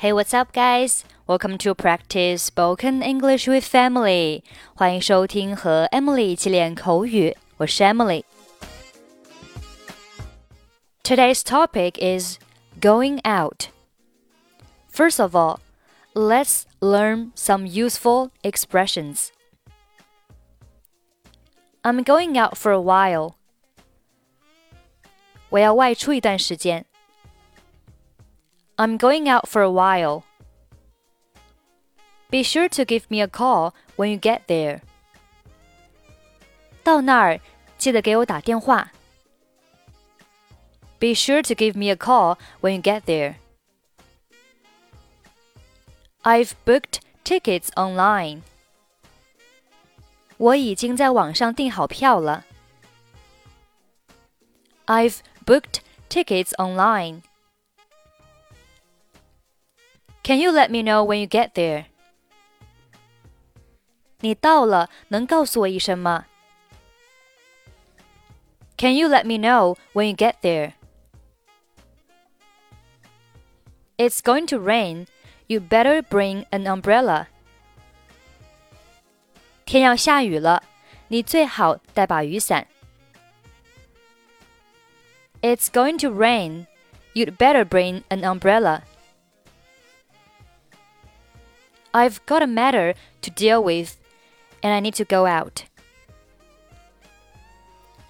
Hey, what's up, guys? Welcome to practice spoken English with Emily. 欢迎收听和 Emily 一起练口语。我是 Emily。Today's topic is going out. First of all, let's learn some useful expressions. I'm going out for a while. 我要外出一段时间。I'm going out for a while. Be sure to give me a call when you get there. 到那儿记得给我打电话。Be sure to give me a call when you get there. I've booked tickets online. 我已经在网上订好票了。I've booked tickets online. Can you let me know when you get there? 你到了，能告诉我一声吗？Can you let me know when you get there? It's going to rain. You better bring an umbrella. 天要下雨了，你最好带把雨伞。It's going to rain. You'd better bring an umbrella. I've got a matter to deal with, and I need to go out.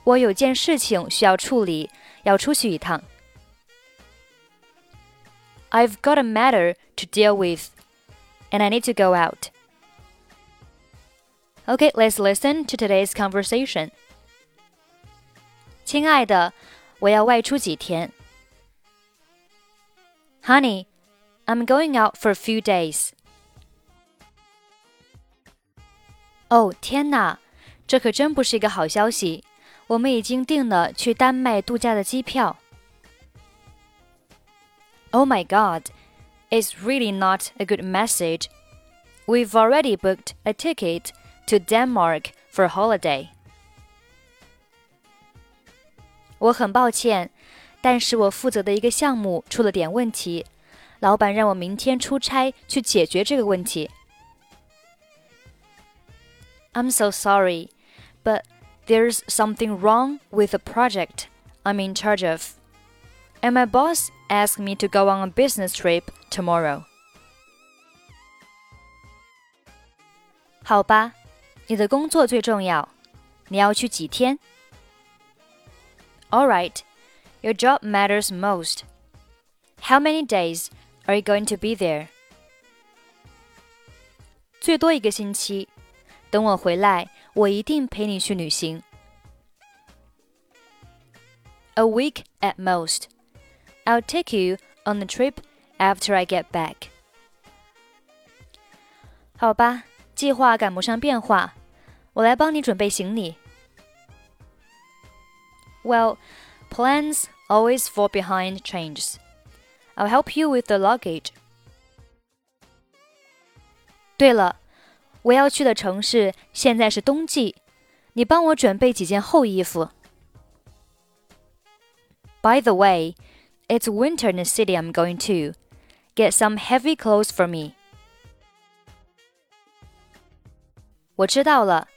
我有件事情需要处理，要出去一趟。I've got a matter to deal with, and I need to go out. Okay, let's listen to today's conversation. 亲爱的，我要外出几天。Honey, I'm going out for a few days. 哦，天哪，这可真不是一个好消息！我们已经订了去丹麦度假的机票。Oh my God, it's really not a good message. We've already booked a ticket to Denmark for a holiday. 我很抱歉，但是我负责的一个项目出了点问题，老板让我明天出差去解决这个问题。 I'm so sorry, but there's something wrong with the project I'm in charge of. And my boss asked me to go on a business trip tomorrow. 好吧，你的工作最重要。你要去几天？All right, your job matters most. How many days are you going to be there? 最多一个星期。 等我回来，我一定陪你去旅行。A week at most. I'll take you on a trip after I get back. 好吧，计划赶不上变化，我来帮你准备行李。Well, plans always fall behind changes. I'll help you with the luggage. 对了。 我要去的城市现在是冬季，你帮我准备几件厚衣服。By the way, it's winter in the city I'm going to. Get some heavy clothes for me. 我知道了，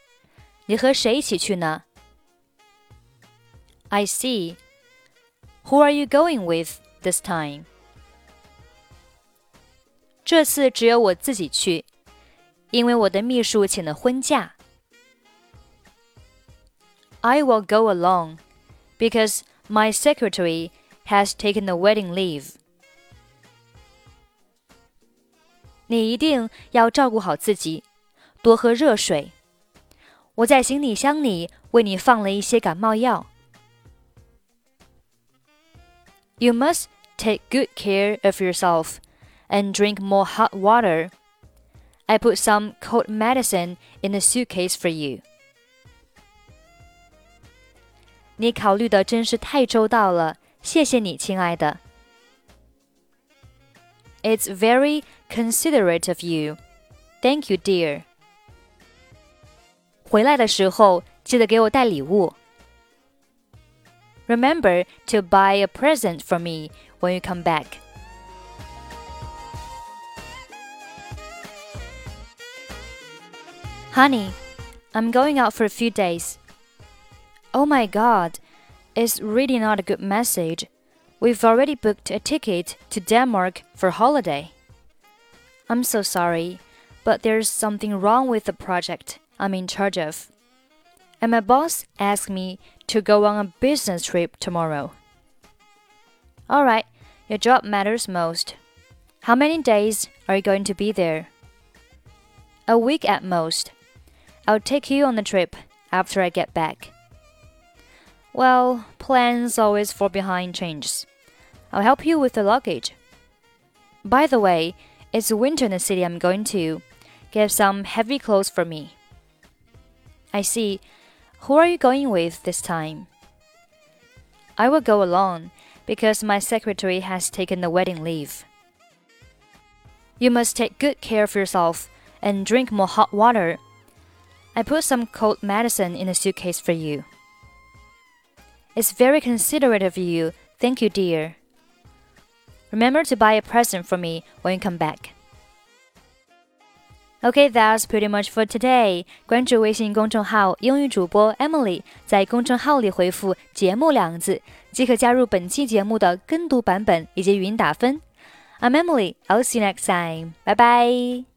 你和谁一起去呢？I see. Who are you going with this time? 这次只有我自己去。 因为我的秘书请了婚假。I will go alone because my secretary has taken a wedding leave. 你一定要照顾好自己，多喝热水。我在行李箱里为你放了一些感冒药。You must take good care of yourself and drink more hot water. I put some cold medicine in the suitcase for you. 你考虑的真是太周到了，谢谢你，亲爱的。It's very considerate of you. Thank you, dear. 回来的时候记得给我带礼物。Remember to buy a present for me when you come back. Honey, I'm going out for a few days. Oh my god, it's really not a good message. We've already booked a ticket to Denmark for holiday. I'm so sorry, but there's something wrong with the project I'm in charge of. And my boss asked me to go on a business trip tomorrow. Alright, your job matters most. How many days are you going to be there? A week at most. I'll take you on the trip after I get back. Well, plans always fall behind changes. I'll help you with the luggage. By the way, it's winter in the city I'm going to. Get some heavy clothes for me. I see. Who are you going with this time? I will go alone because my secretary has taken the wedding leave. You must take good care of yourself and drink more hot water. I put some cold medicine in a suitcase for you. It's very considerate of you. Thank you, dear. Remember to buy a present for me when you come back. Okay, that's pretty much for today. 关注微信公众号“英语主播 Emily”，在公众号里回复“节目”两个字，即可加入本期节目的跟读版本以及语音打分。I'm Emily. I'll see you next time. Bye bye.